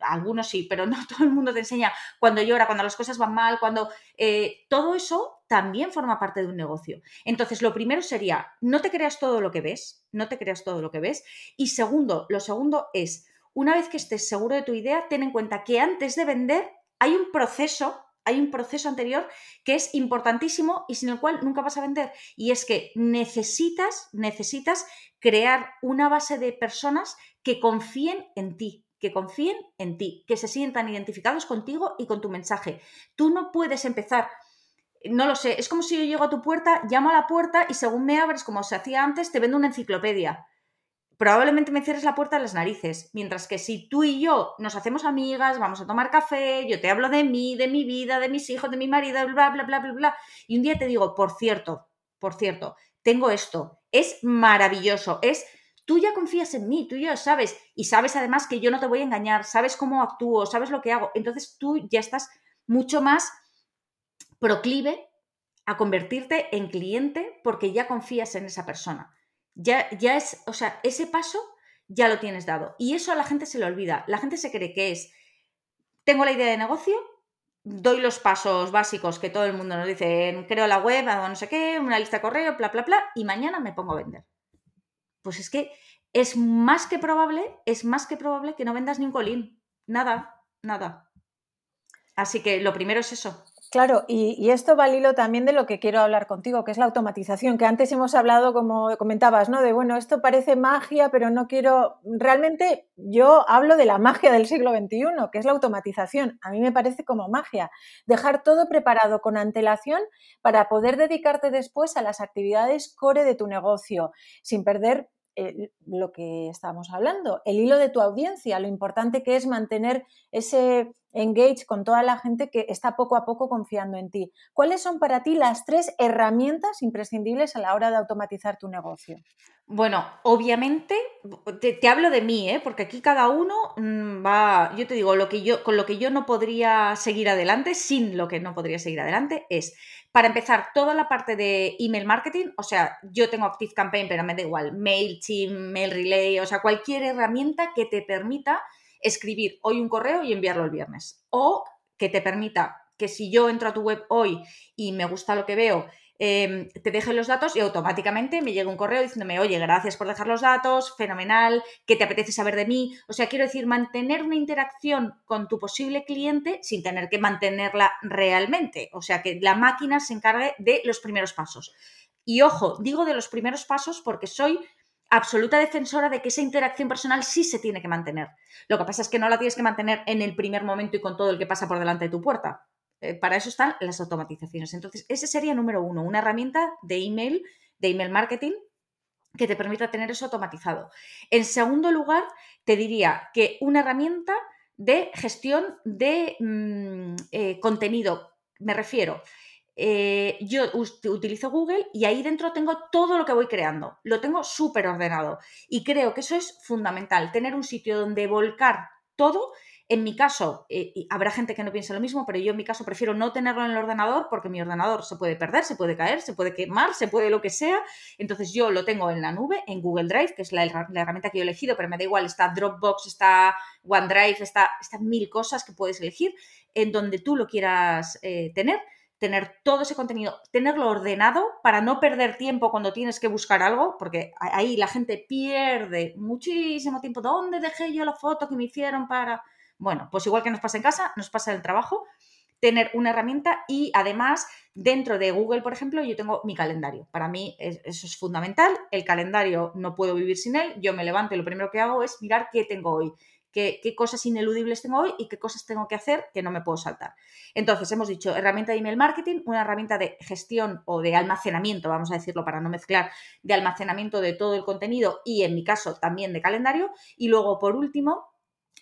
algunos sí, pero [laughs] no todo el mundo te enseña cuando llora, cuando las cosas van mal, cuando... Eh, todo eso también forma parte de un negocio. Entonces, lo primero sería, no te creas todo lo que ves, no te creas todo lo que ves. Y segundo, lo segundo es, una vez que estés seguro de tu idea, ten en cuenta que antes de vender hay un proceso, hay un proceso anterior que es importantísimo y sin el cual nunca vas a vender. Y es que necesitas, necesitas crear una base de personas que confíen en ti, que confíen en ti, que se sientan identificados contigo y con tu mensaje. Tú no puedes empezar no lo sé, es como si yo llego a tu puerta, llamo a la puerta y según me abres, como se hacía antes, te vendo una enciclopedia probablemente me cierres la puerta a las narices. Mientras que si tú y yo nos hacemos amigas, vamos a tomar café, yo te hablo de mí, de mi vida, de mis hijos, de mi marido, bla, bla, bla, bla, bla, y un día te digo, por cierto, por cierto, tengo esto, es maravilloso, es... Tú ya confías en mí, tú ya sabes, y sabes además que yo no te voy a engañar, sabes cómo actúo, sabes lo que hago, entonces tú ya estás mucho más proclive a convertirte en cliente porque ya confías en esa persona ya, ya es, o sea, ese paso ya lo tienes dado. Y eso a la gente se le olvida. La gente se cree que es, tengo la idea de negocio, doy los pasos básicos que todo el mundo nos dice, creo la web, no sé qué, una lista de correo, bla, bla, bla, y mañana me pongo a vender. Pues es que es más que probable, es más que probable que no vendas ni un colín. Nada, nada. Así que lo primero es eso, Claro, y, esto va al hilo también de lo que quiero hablar contigo, que es la automatización, que antes hemos hablado, como comentabas, ¿no? De, bueno, esto parece magia, pero no quiero... Realmente yo hablo de la magia del siglo XXI, que es la automatización. A mí me parece como magia. Dejar todo preparado con antelación para poder dedicarte después a las actividades core de tu negocio, sin perder lo que estamos hablando, el hilo de tu audiencia, lo importante que es mantener ese engage con toda la gente que está poco a poco confiando en ti. ¿Cuáles son para ti las tres herramientas imprescindibles a la hora de automatizar tu negocio? Bueno, obviamente, te, hablo de mí, ¿eh? porque aquí cada uno mm, va, yo te digo, lo que yo, con lo que yo no podría seguir adelante, sin lo que no podría seguir adelante, es, para empezar, toda la parte de email marketing, o sea, yo tengo Active Campaign, pero me da igual, MailChimp, Mail Relay, o sea, cualquier herramienta que te permita escribir hoy un correo y enviarlo el viernes. O que te permita que si yo entro a tu web hoy y me gusta lo que veo, em, te deje los datos y automáticamente me llega un correo diciéndome, oye, gracias por dejar los datos, fenomenal, ¿qué te apetece saber de mí? O sea, quiero decir, mantener una interacción con tu posible cliente sin tener que mantenerla realmente. O sea, que la máquina se encargue de los primeros pasos. Y ojo, digo de los primeros pasos porque soy absoluta defensora de que esa interacción personal sí se tiene que mantener. Lo que pasa es que no la tienes que mantener en el primer momento y con todo el que pasa por delante de tu puerta. Eh, para eso están las automatizaciones. Entonces, ese sería número uno, una herramienta de email, de email marketing que te permita tener eso automatizado. En segundo lugar, te diría que una herramienta de gestión de mm, eh, contenido. Me refiero, eh, yo utilizo Google y ahí dentro tengo todo lo que voy creando. Lo tengo súper ordenado. Y creo que eso es fundamental, tener un sitio donde volcar todo. En mi caso, eh, habrá gente que no piense lo mismo, pero yo en mi caso prefiero no tenerlo en el ordenador porque mi ordenador se puede perder, se puede caer, se puede quemar, se puede lo que sea. Entonces yo lo tengo en la nube, en Google Drive, que es la, herramienta que yo he elegido, pero me da igual, está Dropbox, está OneDrive, está, están mil cosas que puedes elegir en donde tú lo quieras eh, tener tener todo ese contenido, tenerlo ordenado para no perder tiempo cuando tienes que buscar algo, porque ahí la gente pierde muchísimo tiempo. ¿Dónde dejé yo la foto que me hicieron para...? Bueno, pues igual que nos pasa en casa, nos pasa en el trabajo, tener una herramienta y además dentro de Google, por ejemplo, yo tengo mi calendario. Para mí eso es fundamental. El calendario no puedo vivir sin él. Yo me levanto y lo primero que hago es mirar qué tengo hoy qué, cosas ineludibles tengo hoy y qué cosas tengo que hacer que no me puedo saltar. Entonces, hemos dicho herramienta de email marketing, una herramienta de gestión o de almacenamiento, vamos a decirlo para no mezclar, de almacenamiento de todo el contenido y en mi caso también de calendario. Y luego, por último,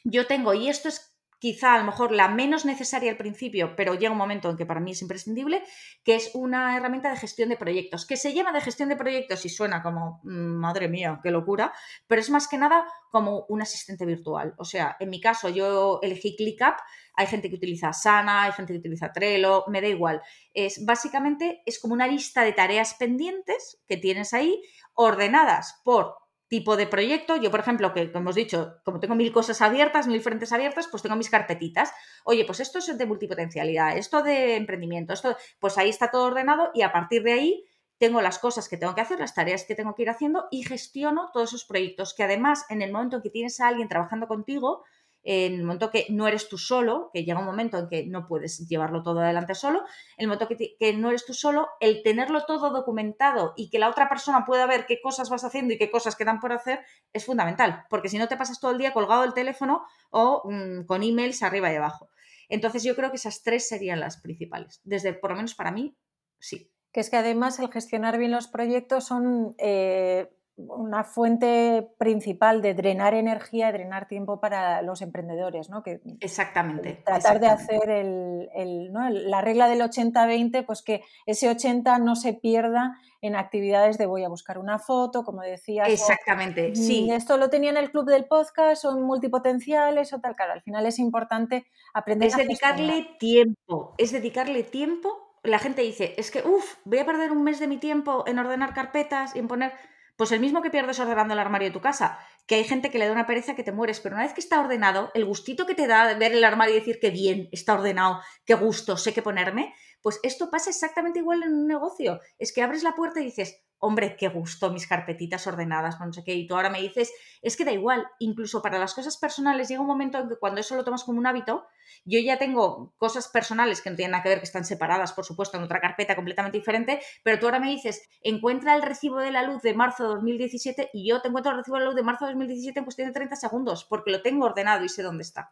yo tengo, y esto es quizá a lo mejor la menos necesaria al principio, pero llega un momento en que para mí es imprescindible, que es una herramienta de gestión de proyectos, que se llama de gestión de proyectos y suena como, mm, madre mía, qué locura, pero es más que nada como un asistente virtual. O sea, en mi caso yo elegí ClickUp, hay gente que utiliza Sana, hay gente que utiliza Trello, me da igual. Es básicamente es como una lista de tareas pendientes que tienes ahí ordenadas por tipo de proyecto. Yo, por ejemplo, que como hemos dicho, como tengo mil cosas abiertas, mil frentes abiertas, pues tengo mis carpetitas. Oye, pues esto es de multipotencialidad, esto de emprendimiento, esto, pues ahí está todo ordenado y a partir de ahí tengo las cosas que tengo que hacer, las tareas que tengo que ir haciendo y gestiono todos esos proyectos que además en el momento en que tienes a alguien trabajando contigo, en el momento que no eres tú solo, que llega un momento en que no puedes llevarlo todo adelante solo, en el momento que, que, no eres tú solo, el tenerlo todo documentado y que la otra persona pueda ver qué cosas vas haciendo y qué cosas quedan por hacer es fundamental, porque si no te pasas todo el día colgado del teléfono o mmm, con emails arriba y abajo. Entonces yo creo que esas tres serían las principales. Desde, por lo menos para mí, sí. Que es que además el gestionar bien los proyectos son... Eh una fuente principal de drenar energía y drenar tiempo para los emprendedores, ¿no? Que exactamente. Tratar exactamente. de hacer el, el, ¿no? la regla del 80-20, pues que ese 80 no se pierda en actividades de voy a buscar una foto, como decías. Exactamente, o, sí. Esto lo tenía en el club del podcast, son multipotenciales o tal, claro. Al final es importante aprender es a dedicarle gestionar. tiempo, es dedicarle tiempo. La gente dice, es que, uff, voy a perder un mes de mi tiempo en ordenar carpetas y en poner pues el mismo que pierdes ordenando el armario de tu casa, que hay gente que le da una pereza que te mueres, pero una vez que está ordenado, el gustito que te da ver el armario y decir que bien, está ordenado, qué gusto, sé qué ponerme, pues esto pasa exactamente igual en un negocio. Es que abres la puerta y dices, hombre, qué gusto, mis carpetitas ordenadas, no sé qué, y tú ahora me dices, es que da igual, incluso para las cosas personales llega un momento en que cuando eso lo tomas como un hábito, yo ya tengo cosas personales que no tienen nada que ver, que están separadas, por supuesto, en otra carpeta completamente diferente, pero tú ahora me dices, encuentra el recibo de la luz de marzo de 2017 y yo te encuentro el recibo de la luz de marzo de 2017 en cuestión de 30 segundos, porque lo tengo ordenado y sé dónde está.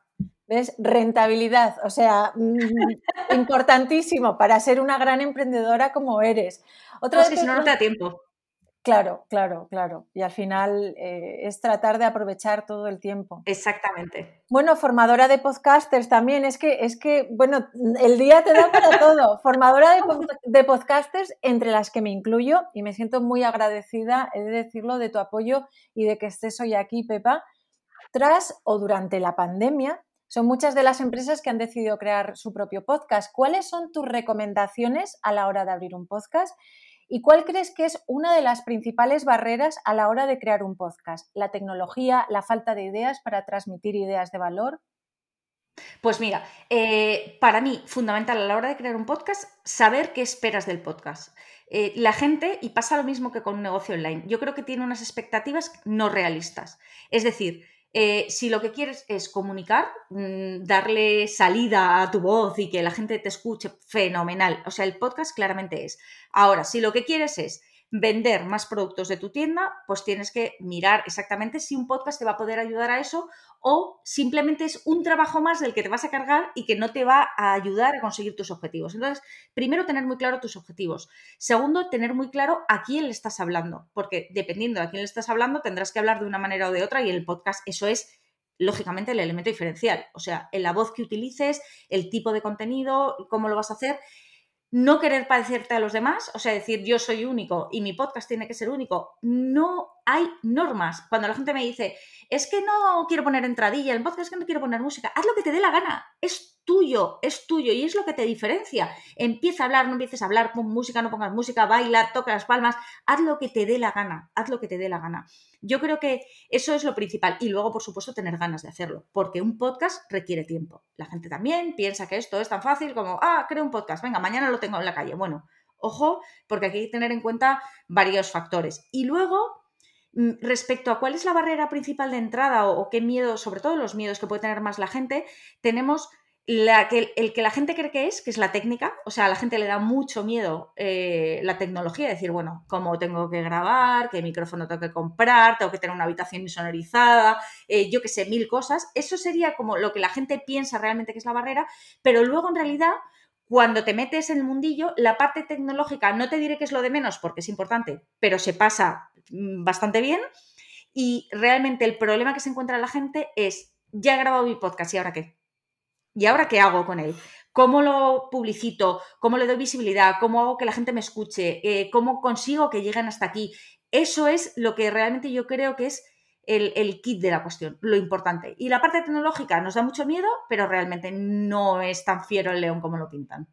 ¿Ves? Rentabilidad, o sea, mmm, [laughs] importantísimo para ser una gran emprendedora como eres. Otra pues que si no, no te da tiempo. Claro, claro, claro. Y al final eh, es tratar de aprovechar todo el tiempo. Exactamente. Bueno, formadora de podcasters también. Es que, es que bueno, el día te da para todo. [laughs] Formadora de, de, podcasters, entre las que me incluyo, y me siento muy agradecida, he de decirlo, de tu apoyo y de que estés hoy aquí, Pepa. Tras o durante la pandemia, son muchas de las empresas que han decidido crear su propio podcast. ¿Cuáles son tus recomendaciones a la hora de abrir un podcast? ¿Y cuál crees que es una de las principales barreras a la hora de crear un podcast? ¿La tecnología, la falta de ideas para transmitir ideas de valor? Pues mira, eh, para mí, fundamental a la hora de crear un podcast, saber qué esperas del podcast. Eh, la gente, y pasa lo mismo que con un negocio online, yo creo que tiene unas expectativas no realistas. Es decir, eh, si lo que quieres es comunicar, mmm, darle salida a tu voz y que la gente te escuche, fenomenal. O sea, el podcast claramente es. Ahora, si lo que quieres es vender más productos de tu tienda, pues tienes que mirar exactamente si un podcast te va a poder ayudar a eso o simplemente es un trabajo más del que te vas a cargar y que no te va a ayudar a conseguir tus objetivos. Entonces, primero, tener muy claro tus objetivos. Segundo, tener muy claro a quién le estás hablando, porque dependiendo de a quién le estás hablando, tendrás que hablar de una manera o de otra y el podcast eso es lógicamente el elemento diferencial, o sea, en la voz que utilices, el tipo de contenido, cómo lo vas a hacer no querer parecerte a los demás, o sea, decir yo soy único y mi podcast tiene que ser único. No hay normas. Cuando la gente me dice, es que no quiero poner entradilla, el podcast es que no quiero poner música, haz lo que te dé la gana, es tuyo, es tuyo y es lo que te diferencia. Empieza a hablar, no empieces a hablar, pon música, no pongas música, baila, toca las palmas, haz lo que te dé la gana, haz lo que te dé la gana. Yo creo que eso es lo principal y luego, por supuesto, tener ganas de hacerlo, porque un podcast requiere tiempo. La gente también piensa que esto es tan fácil como, ah, creo un podcast, venga, mañana lo tengo en la calle. Bueno, ojo, porque aquí hay que tener en cuenta varios factores. Y luego, respecto a cuál es la barrera principal de entrada o, qué miedo, sobre todo los miedos que puede tener más la gente, tenemos el que la gente cree que es, que es la técnica, o sea, a la gente le da mucho miedo eh, la tecnología, decir, bueno, cómo tengo que grabar, qué micrófono tengo que comprar, tengo que tener una habitación insonorizada, eh, yo qué sé, mil cosas. Eso sería como lo que la gente piensa realmente que es la barrera, pero luego en realidad cuando te metes en el mundillo, la parte tecnológica, no te diré que es lo de menos porque es importante, pero se pasa mm, bastante bien. Y realmente el problema que se encuentra la gente es, ya he grabado mi podcast y ahora qué. ¿Y ahora qué hago con él? ¿Cómo lo publicito? ¿Cómo le doy visibilidad? ¿Cómo hago que la gente me escuche? Eh, ¿Cómo consigo que lleguen hasta aquí? Eso es lo que realmente yo creo que es el, el, kit de la cuestión, lo importante. Y la parte tecnológica nos da mucho miedo, pero realmente no es tan fiero el león como lo pintan.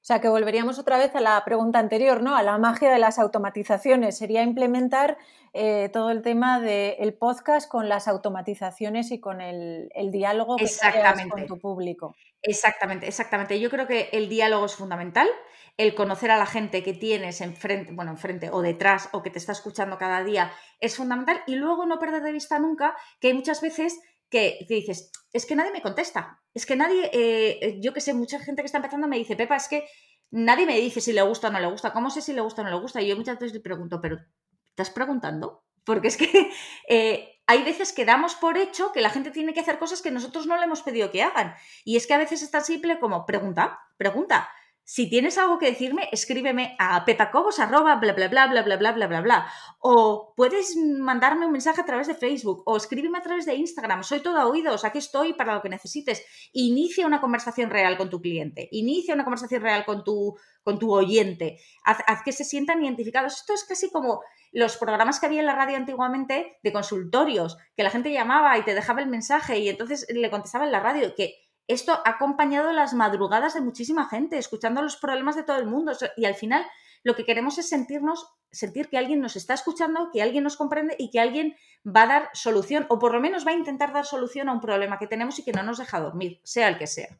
O sea, que volveríamos otra vez a la pregunta anterior, ¿no? A la magia de las automatizaciones. Sería implementar eh, todo el tema del podcast con las automatizaciones y con el, diálogo que con tu público. Exactamente, exactamente. Yo creo que el diálogo es fundamental. El conocer a la gente que tienes enfrente, bueno, enfrente o detrás o que te está escuchando cada día es fundamental. Y luego no perder de vista nunca que hay muchas veces que, dices, es que nadie me contesta. Es que nadie, eh, yo que sé, mucha gente que está empezando me dice, Pepa, es que nadie me dice si le gusta o no le gusta. ¿Cómo sé si le gusta o no le gusta? Y yo muchas veces le pregunto, pero ¿estás preguntando? Porque es que [laughs] eh, hay veces que damos por hecho que la gente tiene que hacer cosas que nosotros no le hemos pedido que hagan. Y es que a veces es tan simple como pregunta, pregunta. Si tienes algo que decirme, escríbeme a pepacobos bla bla bla bla bla bla bla bla bla. O puedes mandarme un mensaje a través de Facebook o escríbeme a través de Instagram. Soy todo oídos, aquí estoy para lo que necesites. Inicia una conversación real con tu cliente. Inicia una conversación real con tu, con tu oyente. Haz, haz que se sientan identificados. Esto es casi como los programas que había en la radio antiguamente de consultorios, que la gente llamaba y te dejaba el mensaje y entonces le contestaba en la radio, que esto ha acompañado las madrugadas de muchísima gente, escuchando los problemas de todo el mundo. Y al final lo que queremos es sentirnos, sentir que alguien nos está escuchando, que alguien nos comprende y que alguien va a dar solución, o por lo menos va a intentar dar solución a un problema que tenemos y que no nos deja dormir, sea el que sea.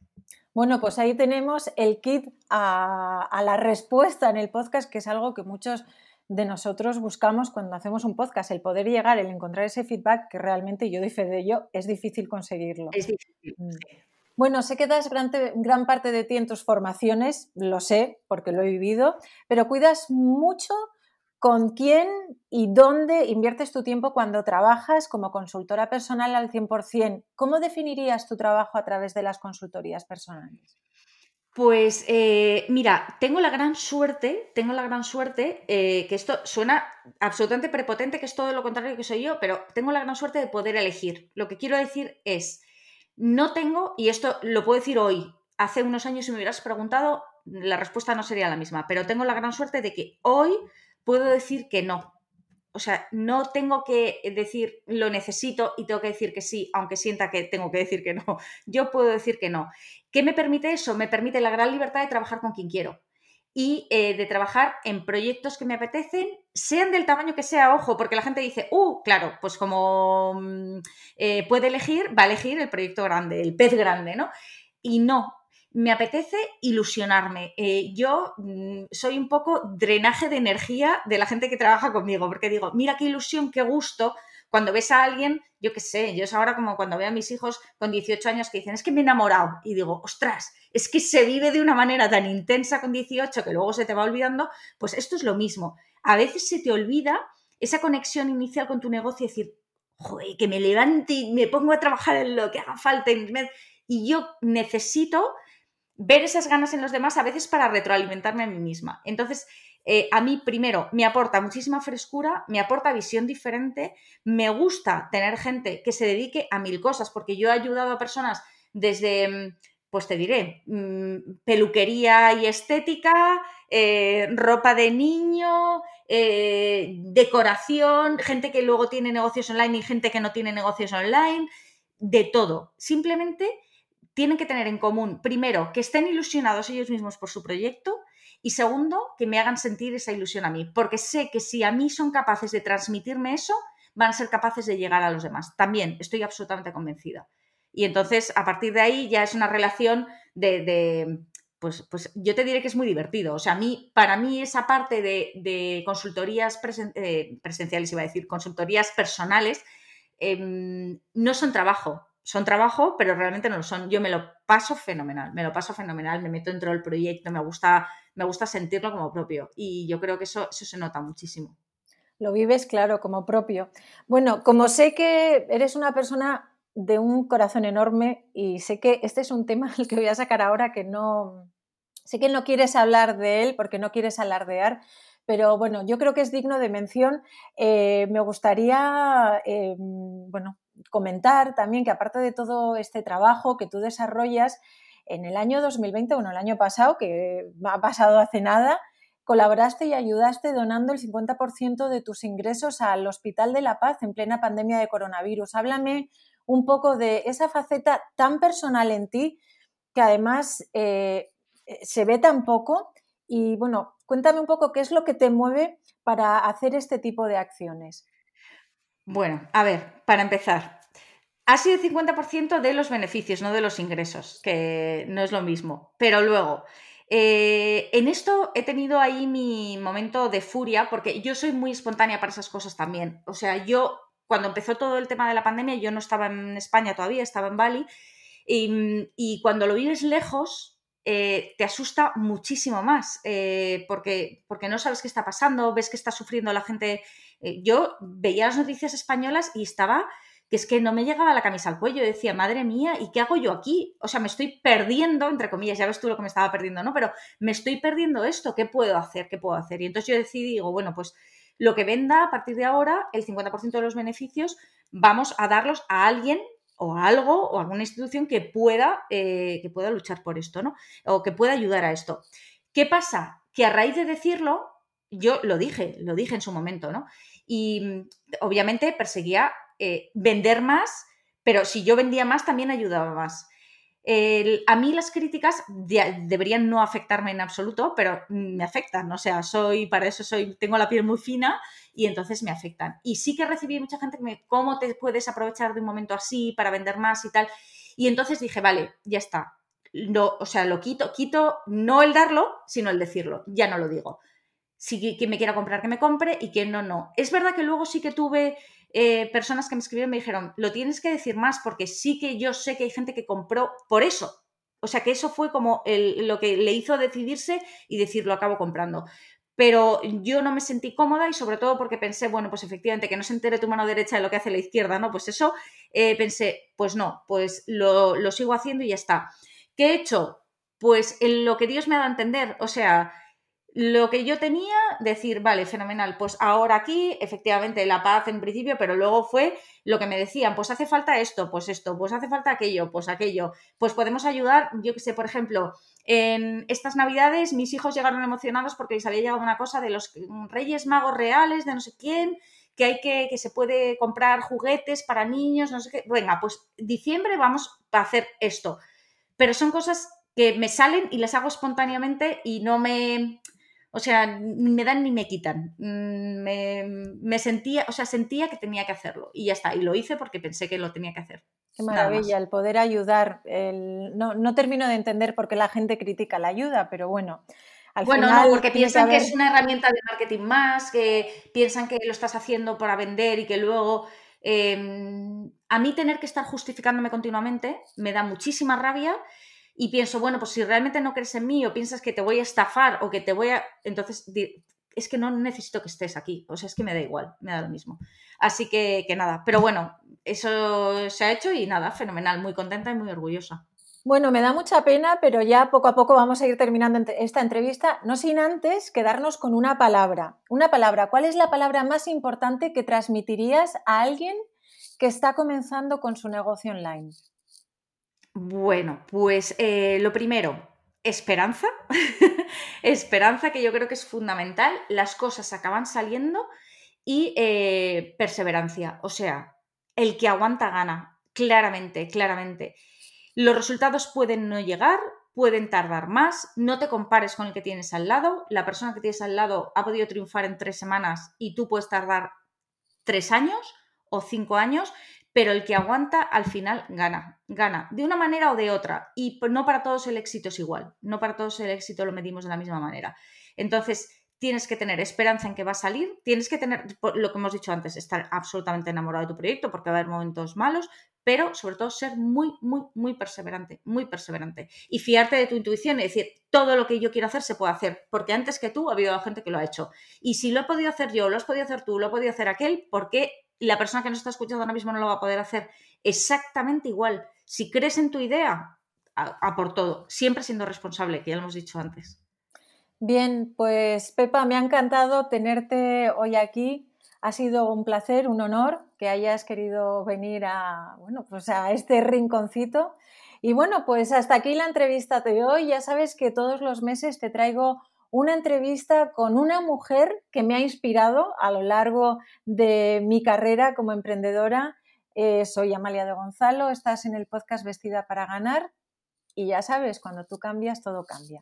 Bueno, pues ahí tenemos el kit a, a la respuesta en el podcast, que es algo que muchos de nosotros buscamos cuando hacemos un podcast, el poder llegar, el encontrar ese feedback que realmente yo doy fe de ello, es difícil conseguirlo. Es difícil. Mm. Bueno, sé que das gran, parte de ti en tus formaciones, lo sé porque lo he vivido, pero cuidas mucho con quién y dónde inviertes tu tiempo cuando trabajas como consultora personal al 100%. ¿Cómo definirías tu trabajo a través de las consultorías personales? Pues eh, mira, tengo la gran suerte, tengo la gran suerte, eh, que esto suena absolutamente prepotente, que es todo lo contrario que soy yo, pero tengo la gran suerte de poder elegir. Lo que quiero decir es, no tengo, y esto lo puedo decir hoy, hace unos años si me hubieras preguntado, la respuesta no sería la misma, pero tengo la gran suerte de que hoy puedo decir que no. O sea, no tengo que decir lo necesito y tengo que decir que sí, aunque sienta que tengo que decir que no. [laughs] Yo puedo decir que no. ¿Qué me permite eso? Me permite la gran libertad de trabajar con quien quiero y eh, de trabajar en proyectos que me apetecen, sean del tamaño que sea, ojo, porque la gente dice, uh, claro, pues como mm, eh, puede elegir, va a elegir el proyecto grande, el pez grande, ¿no? Y no, me apetece ilusionarme. Eh, yo mm, soy un poco drenaje de energía de la gente que trabaja conmigo, porque digo, mira qué ilusión, qué gusto cuando ves a alguien, yo qué sé, yo es ahora como cuando veo a mis hijos con 18 años que dicen, es que me he enamorado. Y digo, ostras, es que se vive de una manera tan intensa con 18 que luego se te va olvidando. Pues esto es lo mismo. A veces se te olvida esa conexión inicial con tu negocio y decir, joder, que me levante y me pongo a trabajar en lo que haga falta. Y yo necesito ver esas ganas en los demás a veces para retroalimentarme a mí misma. Entonces, eh, a mí primero me aporta muchísima frescura, me aporta visión diferente, me gusta tener gente que se dedique a mil cosas, porque yo he ayudado a personas desde, mm, pues te diré, mm, peluquería y estética, eh, ropa de niño, eh, decoración, gente que luego tiene negocios online y gente que no tiene negocios online, de todo. Simplemente tienen que tener en común, primero, que estén ilusionados ellos mismos por su proyecto y segundo, que me hagan sentir esa ilusión a mí, porque sé que si a mí son capaces de transmitirme eso, van a ser capaces de llegar a los demás. También estoy absolutamente convencida. Y entonces, a partir de ahí, ya es una relación de, pues, pues yo te diré que es muy divertido. O sea, a mí, para mí esa parte de, consultorías eh, presenciales, iba a decir, consultorías personales, em, no son trabajo, son trabajo, pero realmente no lo son. Yo me lo paso fenomenal, me lo paso fenomenal, me meto dentro del proyecto, me gusta, me gusta sentirlo como propio y yo creo que eso, eso se nota muchísimo. Lo vives, claro, como propio. Bueno, como sé que eres una persona de un corazón enorme y sé que este es un tema [laughs] al que voy a sacar ahora que no, sé que no quieres hablar de él porque no quieres alardear, pero bueno, yo creo que es digno de mención. Eh, me gustaría, eh, bueno, comentar también que aparte de todo este trabajo que tú desarrollas, en el año 2020, bueno, el año pasado, que ha pasado hace nada, colaboraste y ayudaste donando el 50% de tus ingresos al Hospital de la Paz en plena pandemia de coronavirus. Háblame un poco de esa faceta tan personal en ti que además eh, se ve tan poco y bueno, cuéntame un poco qué es lo que te mueve para hacer este tipo de acciones. Bueno, a ver, para empezar, ha sido el 50% de los beneficios, no de los ingresos, que no es lo mismo. Pero luego, eh, en esto he tenido ahí mi momento de furia, porque yo soy muy espontánea para esas cosas también. O sea, yo, cuando empezó todo el tema de la pandemia, yo no estaba en España todavía, estaba en Bali, y, cuando lo vives lejos, eh, te asusta muchísimo más, eh, porque, porque no sabes qué está pasando, ves que está sufriendo la gente yo veía las noticias españolas y estaba que es que no me llegaba la camisa al cuello. decía, madre mía, ¿y qué hago yo aquí? O sea, me estoy perdiendo, entre comillas, ya ves tú lo que me estaba perdiendo, ¿no? Pero me estoy perdiendo esto, ¿qué puedo hacer? ¿Qué puedo hacer? Y entonces yo decidí, digo, bueno, pues lo que venda a partir de ahora, el 50% de los beneficios, vamos a darlos a alguien o a algo o a alguna institución que pueda, eh, que pueda luchar por esto, ¿no? O que pueda ayudar a esto. ¿Qué pasa? Que a raíz de decirlo, yo lo dije, lo dije en su momento, ¿no? Y mm, obviamente perseguía eh, vender más, pero si yo vendía más también ayudaba más. a mí las críticas deberían no afectarme en absoluto, pero me afectan, o sea, soy, para eso soy, tengo la piel muy fina y entonces me afectan. Y sí que recibí mucha gente que me, ¿cómo te puedes aprovechar de un momento así para vender más y tal? Y entonces dije, vale, ya está. o sea, lo quito, quito no el darlo, sino el decirlo, ya no lo digo si quien me quiera comprar que me compre y quien no, no. Es verdad que luego sí que tuve eh, personas que me escribieron y me dijeron, lo tienes que decir más porque sí que yo sé que hay gente que compró por eso. O sea que eso fue como lo que le hizo decidirse y decir, lo acabo comprando. Pero yo no me sentí cómoda y sobre todo porque pensé, bueno, pues efectivamente que no se entere tu mano derecha de lo que hace la izquierda, ¿no? Pues eso, eh, pensé, pues no, pues lo, lo sigo haciendo y ya está. ¿Qué he hecho? Pues en lo que Dios me ha dado a entender, o sea, lo que yo tenía, decir, vale, fenomenal, pues ahora aquí, efectivamente, la paz en principio, pero luego fue lo que me decían, pues hace falta esto, pues esto, pues hace falta aquello, pues aquello, pues podemos ayudar, yo que sé, por ejemplo, en estas navidades mis hijos llegaron emocionados porque les había llegado una cosa de los Reyes Magos Reales, de no sé quién, que hay que, que se puede comprar juguetes para niños, no sé qué, venga, pues diciembre vamos a hacer esto, pero son cosas que me salen y las hago espontáneamente y no me o sea, ni me dan ni me quitan. Mm, me, sentía, o sea, sentía que tenía que hacerlo y ya está. Y lo hice porque pensé que lo tenía que hacer. Qué maravilla, el poder ayudar. No, termino de entender por qué la gente critica la ayuda, pero bueno. Al bueno, no, porque piensan que, es una herramienta de marketing más, que piensan que lo estás haciendo para vender y que luego em, a mí tener que estar justificándome continuamente me da muchísima rabia y pienso, bueno, pues si realmente no crees en mí o piensas que te voy a estafar o que te voy a... Entonces, es que no necesito que estés aquí, o sea, es que me da igual, me da lo mismo. Así que, que nada, pero bueno, eso se ha hecho y nada, fenomenal, muy contenta y muy orgullosa. Bueno, me da mucha pena, pero ya poco a poco vamos a ir terminando esta entrevista, no sin antes quedarnos con una palabra. Una palabra, ¿cuál es la palabra más importante que transmitirías a alguien que está comenzando con su negocio online? Bueno, pues eh, lo primero, esperanza. [laughs] esperanza que yo creo que es fundamental. Las cosas acaban saliendo y eh, perseverancia. O sea, el que aguanta gana. Claramente, claramente. Los resultados pueden no llegar, pueden tardar más. No te compares con el que tienes al lado. La persona que tienes al lado ha podido triunfar en tres semanas y tú puedes tardar tres años o cinco años pero el que aguanta al final gana, gana, de una manera o de otra. Y no para todos el éxito es igual, no para todos el éxito lo medimos de la misma manera. Entonces, tienes que tener esperanza en que va a salir, tienes que tener, lo que hemos dicho antes, estar absolutamente enamorado de tu proyecto porque va a haber momentos malos, pero sobre todo ser muy, muy, muy perseverante, muy perseverante. Y fiarte de tu intuición y decir, todo lo que yo quiero hacer se puede hacer, porque antes que tú ha habido gente que lo ha hecho. Y si lo he podido hacer yo, lo has podido hacer tú, lo he podido hacer aquel, ¿por qué la persona que nos está escuchando ahora mismo no lo va a poder hacer exactamente igual? Si crees en tu idea, a, por todo, siempre siendo responsable, que ya lo hemos dicho antes. Bien, pues Pepa, me ha encantado tenerte hoy aquí. Ha sido un placer, un honor que hayas querido venir a, bueno, pues a este rinconcito. Y bueno, pues hasta aquí la entrevista de hoy. Ya sabes que todos los meses te traigo una entrevista con una mujer que me ha inspirado a lo largo de mi carrera como emprendedora. Eh, soy Amalia de Gonzalo, estás en el podcast Vestida para Ganar y ya sabes, cuando tú cambias, todo cambia.